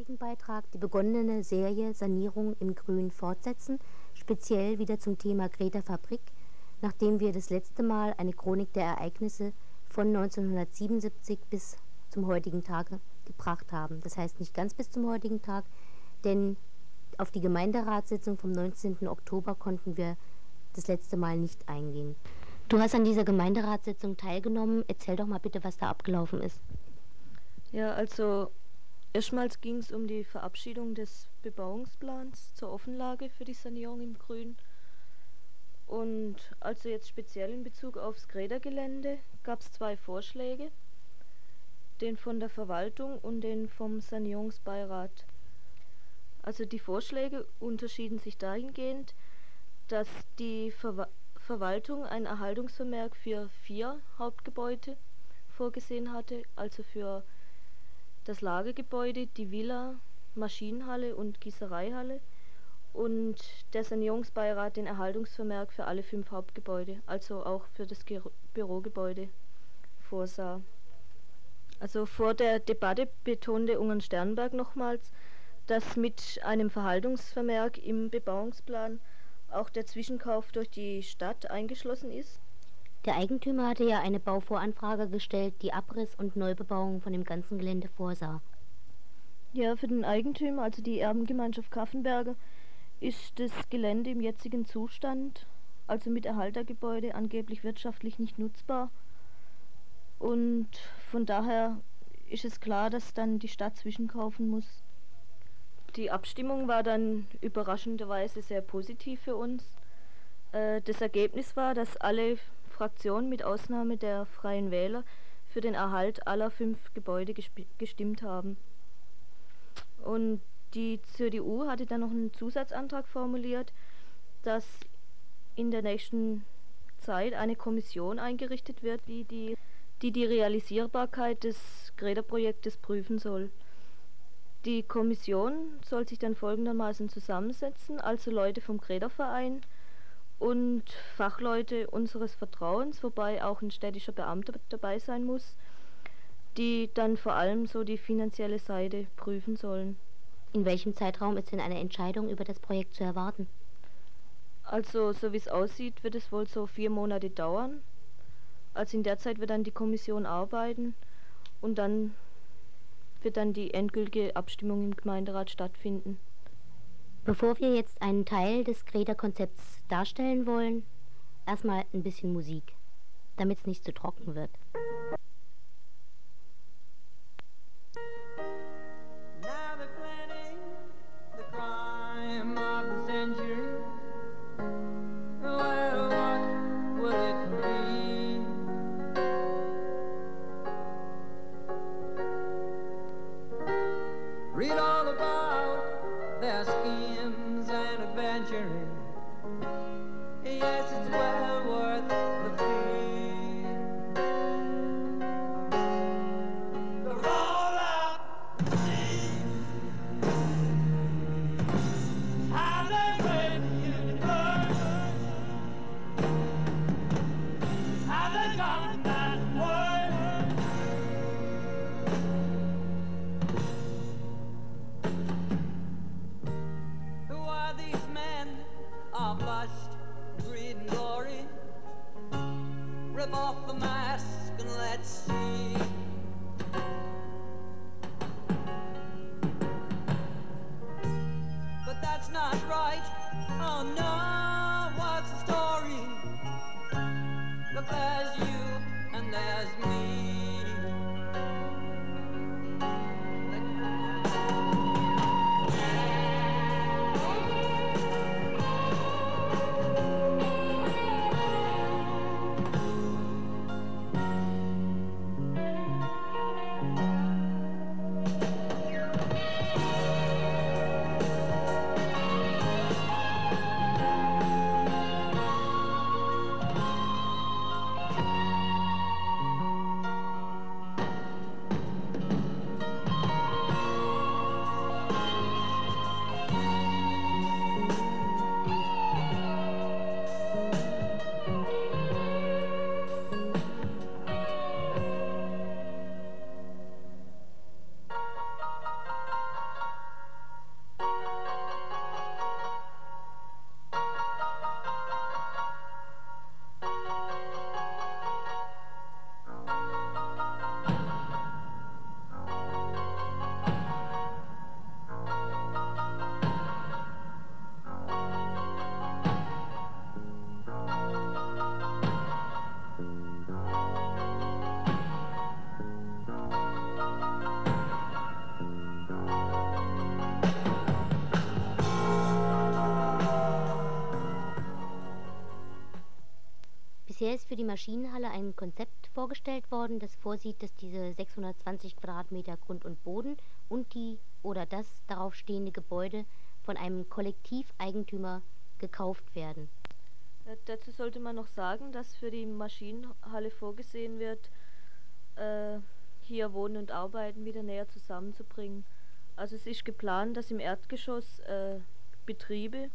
heutigen Beitrag die begonnene Serie Sanierung im Grün fortsetzen, speziell wieder zum Thema Greta Fabrik, nachdem wir das letzte Mal eine Chronik der Ereignisse von 1977 bis zum heutigen Tage gebracht haben. Das heißt nicht ganz bis zum heutigen Tag, denn auf die Gemeinderatssitzung vom 19. Oktober konnten wir das letzte Mal nicht eingehen. Du hast an dieser Gemeinderatssitzung teilgenommen. Erzähl doch mal bitte, was da abgelaufen ist. Ja, also erstmals ging es um die Verabschiedung des Bebauungsplans zur Offenlage für die Sanierung im Grün. Und also jetzt speziell in Bezug aufs Grädergelände gab es zwei Vorschläge, den von der Verwaltung und den vom Sanierungsbeirat. Also die Vorschläge unterschieden sich dahingehend, dass die Ver Verwaltung ein Erhaltungsvermerk für vier Hauptgebäude vorgesehen hatte, also für das Lagergebäude, die Villa, Maschinenhalle und Gießereihalle und der Sanierungsbeirat den Erhaltungsvermerk für alle fünf Hauptgebäude, also auch für das Ge Bürogebäude vorsah. Also vor der Debatte betonte Ungern Sternberg nochmals, dass mit einem Verhaltungsvermerk im Bebauungsplan auch der Zwischenkauf durch die Stadt eingeschlossen ist. Der Eigentümer hatte ja eine Bauvoranfrage gestellt, die Abriss und Neubebauung von dem ganzen Gelände vorsah. Ja, für den Eigentümer, also die Erbengemeinschaft Kaffenberger, ist das Gelände im jetzigen Zustand, also mit Erhaltergebäude, angeblich wirtschaftlich nicht nutzbar. Und von daher ist es klar, dass dann die Stadt zwischenkaufen muss. Die Abstimmung war dann überraschenderweise sehr positiv für uns. Äh, das Ergebnis war, dass alle Fraktionen mit Ausnahme der Freien Wähler für den Erhalt aller fünf Gebäude gestimmt haben. Und die CDU hatte dann noch einen Zusatzantrag formuliert, dass in der nächsten Zeit eine Kommission eingerichtet wird, die die, die, die Realisierbarkeit des Greta-Projektes prüfen soll. Die Kommission soll sich dann folgendermaßen zusammensetzen, also Leute vom Greta-Verein und Fachleute unseres Vertrauens, wobei auch ein städtischer Beamter dabei sein muss, die dann vor allem so die finanzielle Seite prüfen sollen. In welchem Zeitraum ist denn eine Entscheidung über das Projekt zu erwarten? Also, so wie es aussieht, wird es wohl so vier Monate dauern. Also in der Zeit wird dann die Kommission arbeiten und dann wird dann die endgültige Abstimmung im Gemeinderat stattfinden. Bevor wir jetzt einen Teil des Greta-Konzepts darstellen wollen, erstmal ein bisschen Musik, damit es nicht zu trocken wird. our bust, glory. Rip off the mask and let's see. But that's not right. Oh no, what's the story? But there's you and there's me. Bisher ist für die Maschinenhalle ein Konzept vorgestellt worden, das vorsieht, dass diese 620 Quadratmeter Grund und Boden und die oder das darauf stehende Gebäude von einem Kollektiveigentümer gekauft werden. Äh, dazu sollte man noch sagen, dass für die Maschinenhalle vorgesehen wird, äh, hier Wohnen und Arbeiten wieder näher zusammenzubringen. Also es ist geplant, dass im Erdgeschoss äh, Betriebe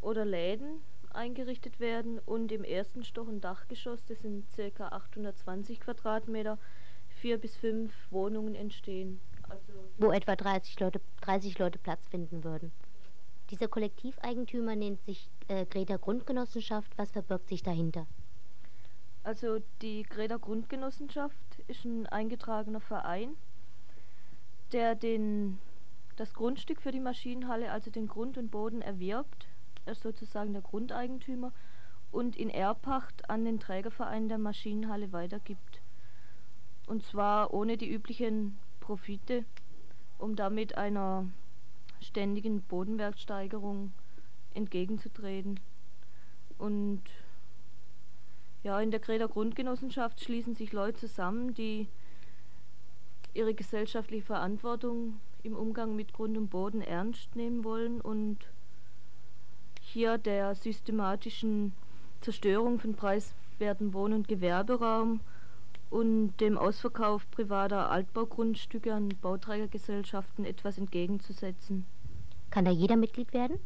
oder Läden eingerichtet werden und im ersten Stock und Dachgeschoss, das sind ca. 820 Quadratmeter, vier bis fünf Wohnungen entstehen. Also Wo etwa 30 Leute, 30 Leute Platz finden würden. Dieser Kollektiveigentümer nennt sich äh, Greta Grundgenossenschaft. Was verbirgt sich dahinter? Also die Greta Grundgenossenschaft ist ein eingetragener Verein, der den, das Grundstück für die Maschinenhalle, also den Grund und Boden erwirbt. Er ist sozusagen der Grundeigentümer und in Erbpacht an den Trägerverein der Maschinenhalle weitergibt. Und zwar ohne die üblichen Profite, um damit einer ständigen Bodenwertsteigerung entgegenzutreten. Und ja, in der Greta Grundgenossenschaft schließen sich Leute zusammen, die ihre gesellschaftliche Verantwortung im Umgang mit Grund und Boden ernst nehmen wollen und hier der systematischen Zerstörung von preiswerten Wohn- und Gewerberaum und dem Ausverkauf privater Altbaugrundstücke an Bauträgergesellschaften etwas entgegenzusetzen. Kann da jeder Mitglied werden?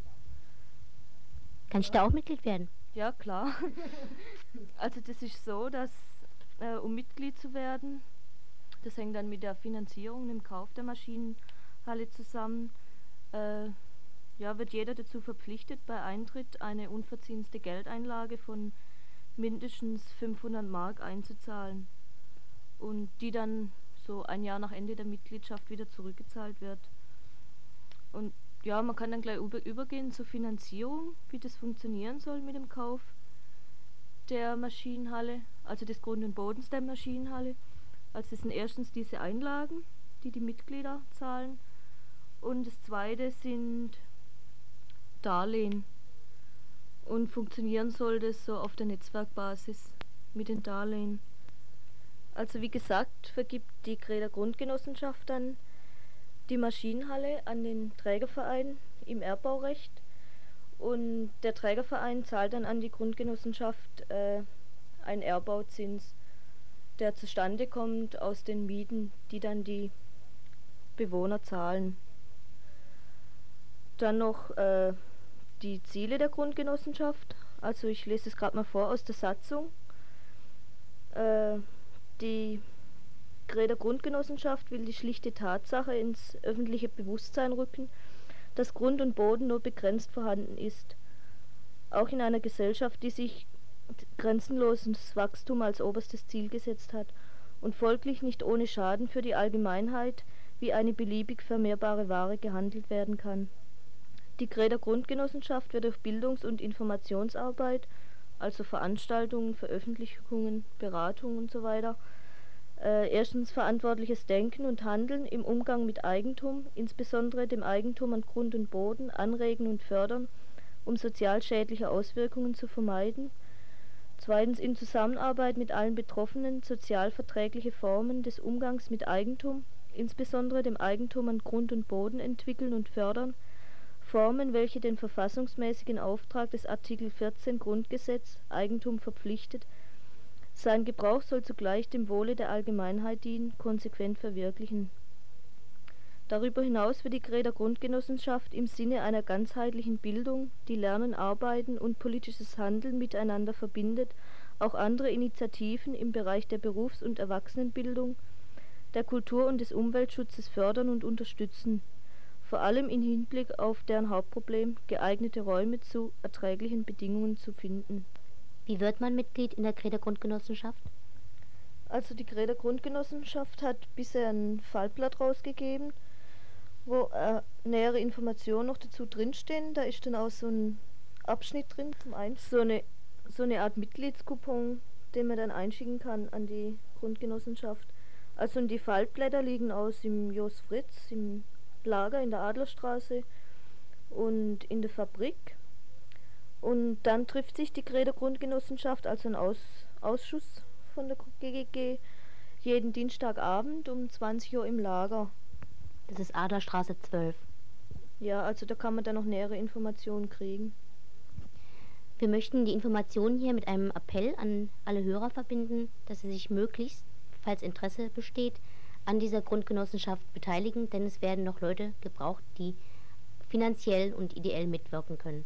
Kann ich da auch Mitglied werden? Ja, klar. Also das ist so, dass äh, um Mitglied zu werden, das hängt dann mit der Finanzierung, dem Kauf der Maschinenhalle zusammen, äh, ja, wird jeder dazu verpflichtet, bei Eintritt eine unverzinste Geldeinlage von mindestens 500 Mark einzuzahlen und die dann so ein Jahr nach Ende der Mitgliedschaft wieder zurückgezahlt wird. Und ja, man kann dann gleich über, übergehen zur Finanzierung, wie das funktionieren soll mit dem Kauf der Maschinenhalle, also des Grund und Bodens der Maschinenhalle. Also das sind erstens diese Einlagen, die die Mitglieder zahlen und das zweite sind Darlehen. Und funktionieren soll das so auf der Netzwerkbasis mit den Darlehen. Also wie gesagt, vergibt die Greta Grundgenossenschaft dann die Maschinenhalle an den Trägerverein im Erbbaurecht und der Trägerverein zahlt dann an die Grundgenossenschaft äh, einen Erbbauzins, der zustande kommt aus den Mieten, die dann die Bewohner zahlen. Dann noch äh, die Ziele der Grundgenossenschaft. Also ich lese es gerade mal vor aus der Satzung. Äh, die Greder Grundgenossenschaft will die schlichte Tatsache ins öffentliche Bewusstsein rücken, dass Grund und Boden nur begrenzt vorhanden ist. Auch in einer Gesellschaft, die sich grenzenloses Wachstum als oberstes Ziel gesetzt hat und folglich nicht ohne Schaden für die Allgemeinheit wie eine beliebig vermehrbare Ware gehandelt werden kann. Die Greder Grundgenossenschaft wird durch Bildungs- und Informationsarbeit, also Veranstaltungen, Veröffentlichungen, Beratungen usw., äh, erstens verantwortliches Denken und Handeln im Umgang mit Eigentum, insbesondere dem Eigentum an Grund und Boden, anregen und fördern, um sozial schädliche Auswirkungen zu vermeiden. Zweitens in Zusammenarbeit mit allen Betroffenen sozial verträgliche Formen des Umgangs mit Eigentum, insbesondere dem Eigentum an Grund und Boden entwickeln und fördern, Formen, welche den verfassungsmäßigen Auftrag des Artikel 14 Grundgesetz Eigentum verpflichtet, sein Gebrauch soll zugleich dem Wohle der Allgemeinheit dienen, konsequent verwirklichen. Darüber hinaus wird die Greder Grundgenossenschaft im Sinne einer ganzheitlichen Bildung, die Lernen, Arbeiten und politisches Handeln miteinander verbindet, auch andere Initiativen im Bereich der Berufs- und Erwachsenenbildung, der Kultur und des Umweltschutzes fördern und unterstützen, vor allem im Hinblick auf deren Hauptproblem, geeignete Räume zu erträglichen Bedingungen zu finden wie wird man Mitglied in der Greder Grundgenossenschaft? Also die Greder Grundgenossenschaft hat bisher ein Fallblatt rausgegeben, wo äh, nähere Informationen noch dazu drinstehen. Da ist dann auch so ein Abschnitt drin, zum einen so eine, so eine Art Mitgliedskupon, den man dann einschicken kann an die Grundgenossenschaft. Also die Faltblätter liegen aus im Jos Fritz, im Lager in der Adlerstraße und in der Fabrik. Und dann trifft sich die Greder Grundgenossenschaft, also ein Aus, Ausschuss von der GGG jeden Dienstagabend um 20 Uhr im Lager. Das ist Adlerstraße 12. Ja, also da kann man dann noch nähere Informationen kriegen. Wir möchten die Informationen hier mit einem Appell an alle Hörer verbinden, dass sie sich möglichst, falls Interesse besteht, an dieser Grundgenossenschaft beteiligen, denn es werden noch Leute gebraucht, die finanziell und ideell mitwirken können.